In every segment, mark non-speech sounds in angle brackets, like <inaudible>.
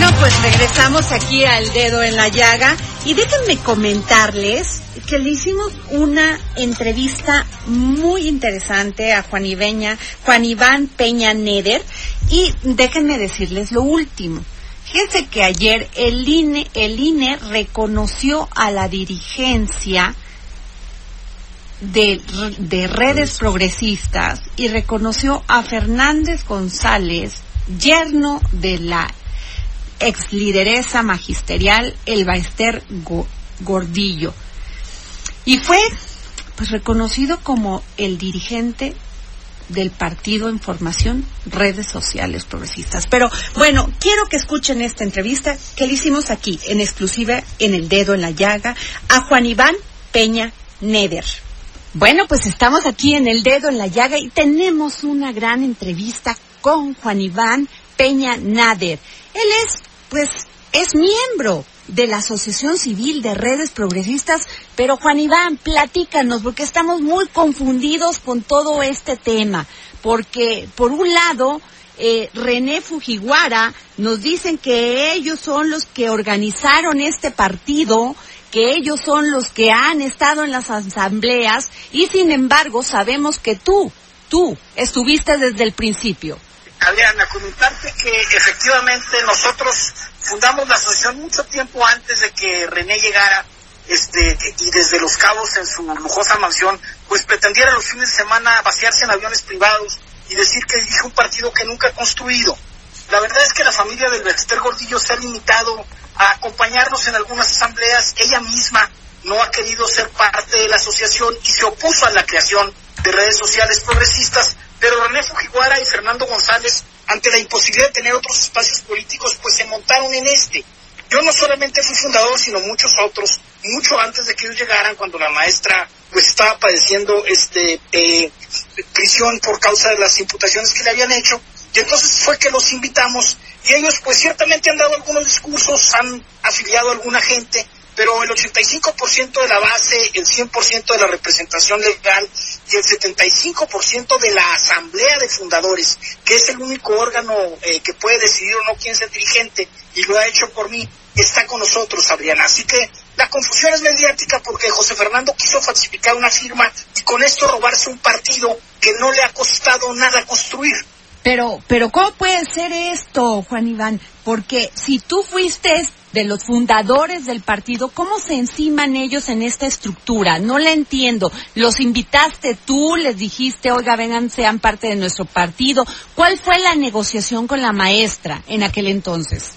Bueno, pues regresamos aquí al dedo en la llaga y déjenme comentarles que le hicimos una entrevista muy interesante a Juan Ibeña, Juan Iván Peña Neder y déjenme decirles lo último. Fíjense que ayer el INE, el INE reconoció a la dirigencia de, de redes progresistas y reconoció a Fernández González, yerno de la ex lideresa magisterial Elba Ester Gordillo. Y fue pues reconocido como el dirigente del partido en formación redes sociales progresistas. Pero bueno, quiero que escuchen esta entrevista que le hicimos aquí en exclusiva en el dedo en la llaga a Juan Iván Peña Neder. Bueno, pues estamos aquí en el dedo en la llaga y tenemos una gran entrevista con Juan Iván Peña Nader. Él es, pues, es miembro de la Asociación Civil de Redes Progresistas. Pero Juan Iván, platícanos, porque estamos muy confundidos con todo este tema. Porque, por un lado, eh, René Fujiwara nos dicen que ellos son los que organizaron este partido, que ellos son los que han estado en las asambleas y sin embargo sabemos que tú, tú estuviste desde el principio. Adriana, comentarte que efectivamente nosotros fundamos la asociación mucho tiempo antes de que René llegara este, y desde Los Cabos en su lujosa mansión, pues pretendiera los fines de semana vaciarse en aviones privados y decir que dirige un partido que nunca ha construido. La verdad es que la familia del Bexter Gordillo se ha limitado a acompañarnos en algunas asambleas. Ella misma no ha querido ser parte de la asociación y se opuso a la creación de redes sociales progresistas pero René Fujiwara y Fernando González, ante la imposibilidad de tener otros espacios políticos, pues se montaron en este. Yo no solamente fui fundador, sino muchos otros, mucho antes de que ellos llegaran, cuando la maestra pues estaba padeciendo este eh, prisión por causa de las imputaciones que le habían hecho. Y entonces fue que los invitamos y ellos pues ciertamente han dado algunos discursos, han afiliado a alguna gente, pero el 85% de la base, el 100% de la representación legal y el 75% de la asamblea de fundadores, que es el único órgano eh, que puede decidir o no quién es el dirigente, y lo ha hecho por mí, está con nosotros, Adriana. Así que la confusión es mediática porque José Fernando quiso falsificar una firma y con esto robarse un partido que no le ha costado nada construir. Pero, pero ¿cómo puede ser esto, Juan Iván? Porque si tú fuiste de los fundadores del partido, ¿cómo se enciman ellos en esta estructura? No la entiendo. ¿Los invitaste tú? ¿Les dijiste, oiga, vengan, sean parte de nuestro partido? ¿Cuál fue la negociación con la maestra en aquel entonces?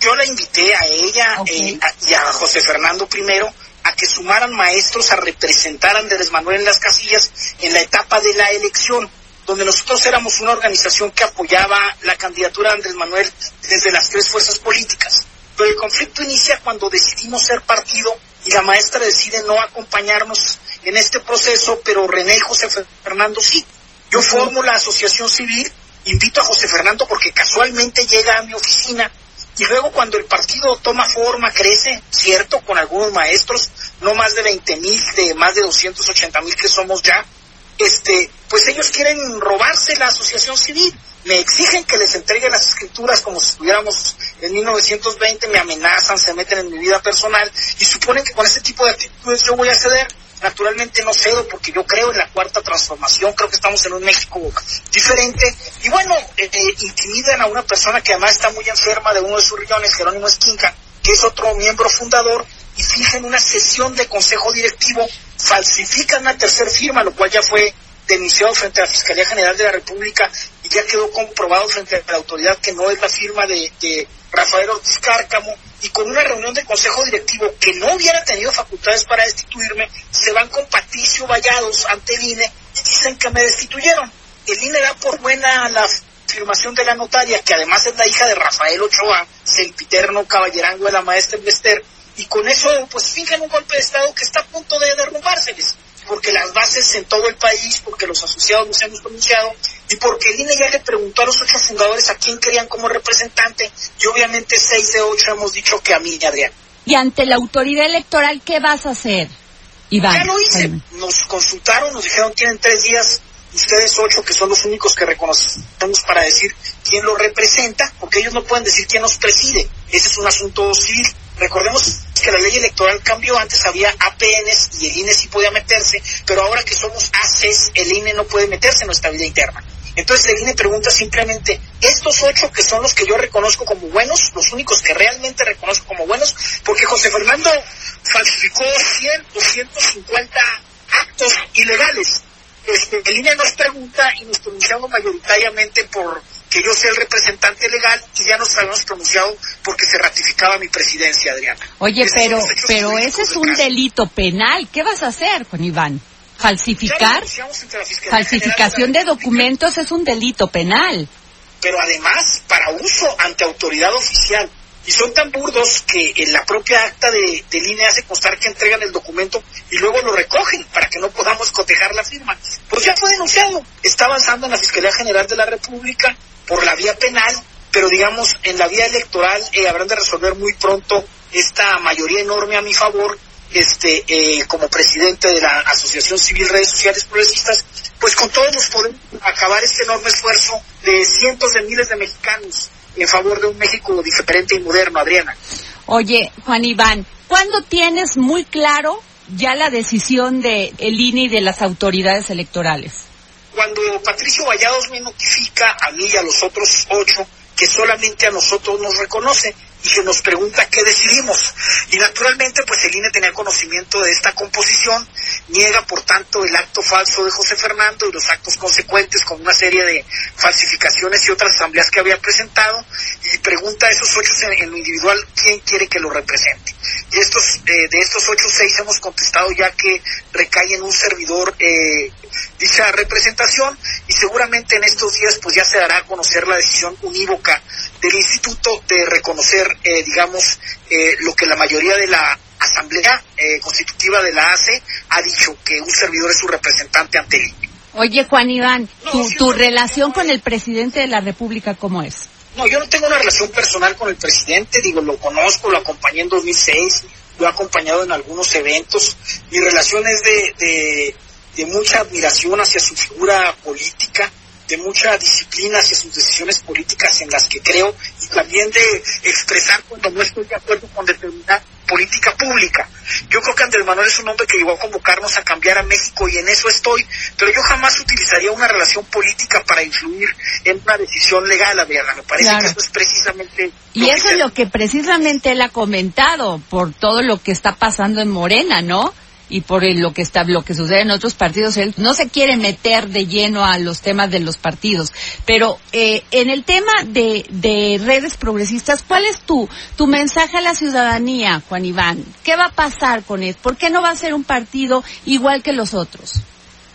Yo la invité a ella eh, y a José Fernando primero a que sumaran maestros a representar a Andrés Manuel en las casillas en la etapa de la elección donde nosotros éramos una organización que apoyaba la candidatura de Andrés Manuel desde las tres fuerzas políticas. Pero el conflicto inicia cuando decidimos ser partido y la maestra decide no acompañarnos en este proceso, pero René y José Fernando sí. Yo formo la asociación civil, invito a José Fernando porque casualmente llega a mi oficina y luego cuando el partido toma forma, crece, cierto, con algunos maestros, no más de 20 mil, de más de 280 mil que somos ya, este, pues ellos quieren robarse la asociación civil me exigen que les entregue las escrituras como si estuviéramos en 1920, me amenazan, se meten en mi vida personal y suponen que con ese tipo de actitudes yo voy a ceder. Naturalmente no cedo porque yo creo en la cuarta transformación, creo que estamos en un México diferente. Y bueno, eh, eh, intimidan a una persona que además está muy enferma de uno de sus riñones, Jerónimo Esquinca, que es otro miembro fundador, y fijan una sesión de consejo directivo, falsifican una tercera firma, lo cual ya fue denunciado frente a la Fiscalía General de la República y ya quedó comprobado frente a la autoridad que no es la firma de, Rafael Ortiz Cárcamo y con una reunión de consejo directivo que no hubiera tenido facultades para destituirme, se van con Patricio Vallados ante el INE y dicen que me destituyeron. el INE da por buena la afirmación de la notaria, que además es la hija de Rafael Ochoa, sempiterno caballerango de la maestra Invester, y con eso pues fingen un golpe de Estado que está a punto de derrumbárseles, porque las bases en todo el país, porque los asociados nos hemos pronunciado, y porque el INE ya le preguntó a los ocho fundadores a quién querían como representante, y obviamente seis de ocho hemos dicho que a mí, Adrián. Y ante la autoridad electoral, ¿qué vas a hacer? Iván. Ya lo hice. Nos consultaron, nos dijeron tienen tres días ustedes ocho que son los únicos que reconocemos para decir quién lo representa, porque ellos no pueden decir quién nos preside. Ese es un asunto civil. Recordemos que la ley electoral cambió, antes había APNs y el INE sí podía meterse, pero ahora que somos ACs, el INE no puede meterse en nuestra vida interna. Entonces el INE pregunta simplemente, estos ocho que son los que yo reconozco como buenos, los únicos que realmente reconozco como buenos, porque José Fernando falsificó 100 o 150 actos ilegales este, el INE nos pregunta y nos pronunciamos mayoritariamente por que yo sea el representante legal y ya nos habíamos pronunciado porque se ratificaba mi presidencia, Adriana. Oye, pero, pero ese es un delito penal. ¿Qué vas a hacer, con Iván? ¿Falsificar? Falsificación de, documentos es un delito penal. Pero además, para uso ante autoridad oficial y son tan burdos que en la propia acta de, de línea hace constar que entregan el documento y luego lo recogen para que no podamos cotejar la firma. Pues ya fue denunciado, está avanzando en la Fiscalía General de la República por la vía penal, pero digamos en la vía electoral eh, habrán de resolver muy pronto esta mayoría enorme a mi favor este eh, como presidente de la Asociación Civil Redes Sociales Progresistas, pues con todos nos podemos acabar este enorme esfuerzo de cientos de miles de mexicanos en favor de un México diferente y moderno, Adriana. Oye, Juan Iván, ¿cuándo tienes muy claro ya la decisión de el INE y de las autoridades electorales? Cuando Patricio Vallados me notifica a mí y a los otros ocho que solamente a nosotros nos reconoce y se nos pregunta qué decidimos. Y naturalmente, pues el INE tenía conocimiento de esta composición, niega por tanto el acto falso de José Fernando y los actos consecuentes con una serie de falsificaciones y otras asambleas que había presentado y pregunta a esos ocho en, lo individual quién quiere que lo represente. Y estos, eh, de estos ocho, seis hemos contestado ya que recae en un servidor eh, dicha representación y seguramente en estos días pues ya se dará a conocer la decisión unívoca del instituto de reconocer, eh, digamos, eh, lo que la mayoría de la Asamblea eh, Constitutiva de la ACE ha dicho, que un servidor es su representante ante él. Oye, Juan Iván, tu, tu relación con el presidente de la República, ¿cómo es? No, yo no tengo una relación personal con el presidente, digo, lo conozco, lo acompañé en 2006, lo he acompañado en algunos eventos. Mi relación es de, de, de mucha admiración hacia su figura política de mucha disciplina hacia sus decisiones políticas en las que creo y también de expresar cuando no estoy de acuerdo con determinada política pública. Yo creo que Andrés Manuel es un hombre que llegó a convocarnos a cambiar a México y en eso estoy, pero yo jamás utilizaría una relación política para influir en una decisión legal, Adriana. Me parece que eso es precisamente... Y eso es lo que precisamente él ha comentado por todo lo que está pasando en Morena, ¿no? Y por lo que está lo que sucede en otros partidos él no se quiere meter de lleno a los temas de los partidos. Pero eh, en el tema de, de redes progresistas cuál es tu tu mensaje a la ciudadanía Juan Iván qué va a pasar con él por qué no va a ser un partido igual que los otros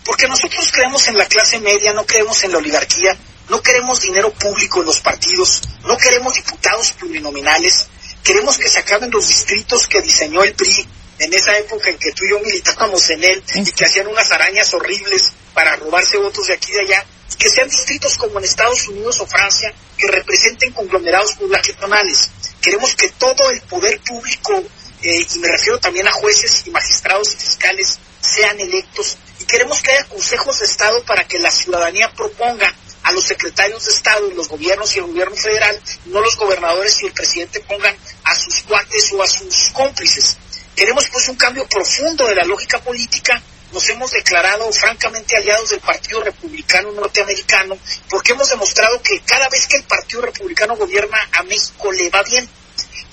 porque nosotros creemos en la clase media no creemos en la oligarquía no queremos dinero público en los partidos no queremos diputados plurinominales queremos que se acaben los distritos que diseñó el PRI en esa época en que tú y yo militábamos en él y que hacían unas arañas horribles para robarse votos de aquí y de allá, que sean distritos como en Estados Unidos o Francia, que representen conglomerados poblacionales. Queremos que todo el poder público, eh, y me refiero también a jueces y magistrados y fiscales, sean electos y queremos que haya consejos de Estado para que la ciudadanía proponga a los secretarios de Estado y los gobiernos y el gobierno federal, no los gobernadores y el presidente pongan a sus cuates o a sus cómplices. Queremos pues un cambio profundo de la lógica política. Nos hemos declarado francamente aliados del Partido Republicano Norteamericano porque hemos demostrado que cada vez que el Partido Republicano gobierna a México le va bien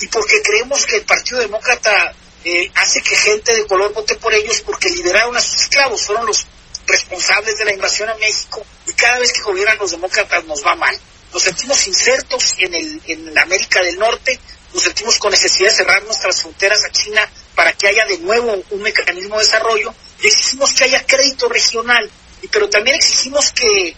y porque creemos que el Partido Demócrata eh, hace que gente de color vote por ellos porque lideraron a sus esclavos, fueron los responsables de la invasión a México y cada vez que gobiernan los demócratas nos va mal. Nos sentimos insertos en, el, en América del Norte, nos sentimos con necesidad de cerrar nuestras fronteras a China para que haya de nuevo un mecanismo de desarrollo y exigimos que haya crédito regional, pero también exigimos que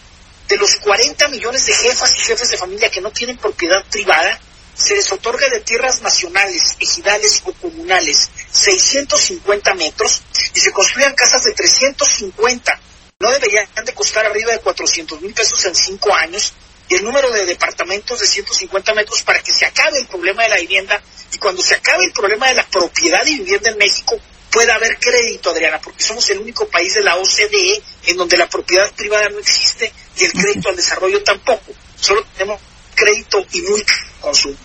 de los 40 millones de jefas y jefes de familia que no tienen propiedad privada, se les otorga de tierras nacionales, ejidales o comunales 650 metros y se construyan casas de 350. No deberían de costar arriba de 400 mil pesos en cinco años y el número de departamentos de 150 metros para que se acabe el problema de la vivienda y cuando se acabe el problema de la propiedad y vivienda en México pueda haber crédito, Adriana, porque somos el único país de la OCDE en donde la propiedad privada no existe y el crédito al desarrollo tampoco. Solo tenemos crédito y muy consumo.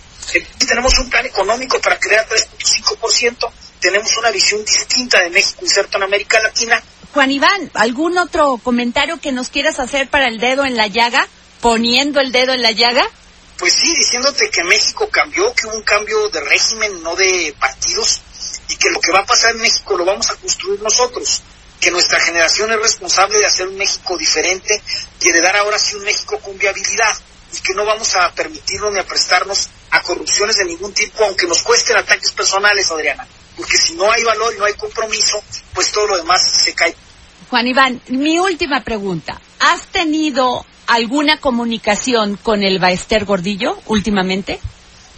tenemos un plan económico para crear 3.5%, tenemos una visión distinta de México inserto en América Latina. Juan Iván, ¿algún otro comentario que nos quieras hacer para el dedo en la llaga? Poniendo el dedo en la llaga. Pues sí, diciéndote que México cambió, que hubo un cambio de régimen, no de partidos, y que lo que va a pasar en México lo vamos a construir nosotros, que nuestra generación es responsable de hacer un México diferente y de dar ahora sí un México con viabilidad y que no vamos a permitirnos ni a prestarnos a corrupciones de ningún tipo, aunque nos cuesten ataques personales, Adriana, porque si no hay valor y no hay compromiso, pues todo lo demás se cae. Juan Iván, mi última pregunta. ¿Has tenido alguna comunicación con el Baester Gordillo últimamente?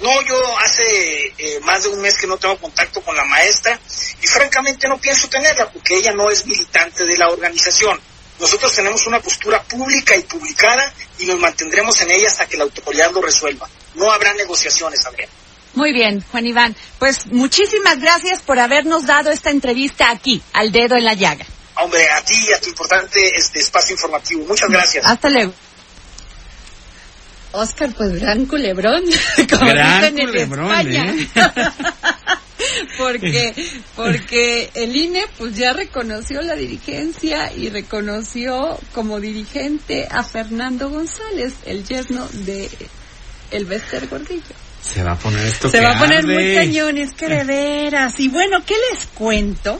No, yo hace eh, más de un mes que no tengo contacto con la maestra y francamente no pienso tenerla porque ella no es militante de la organización. Nosotros tenemos una postura pública y publicada y nos mantendremos en ella hasta que la autoridad lo resuelva. No habrá negociaciones, Adrián. Muy bien, Juan Iván. Pues muchísimas gracias por habernos dado esta entrevista aquí, al dedo en la llaga. Hombre, a ti y a tu importante este espacio informativo. Muchas gracias. Hasta luego. Oscar, pues gran culebrón, <laughs> como gran culebrón, ¿eh? <laughs> porque, porque el INE pues ya reconoció la dirigencia y reconoció como dirigente a Fernando González, el yerno de el Bester Gordillo. Se va a poner esto Se va a poner muy cañones, que de <laughs> veras. Y bueno, ¿qué les cuento?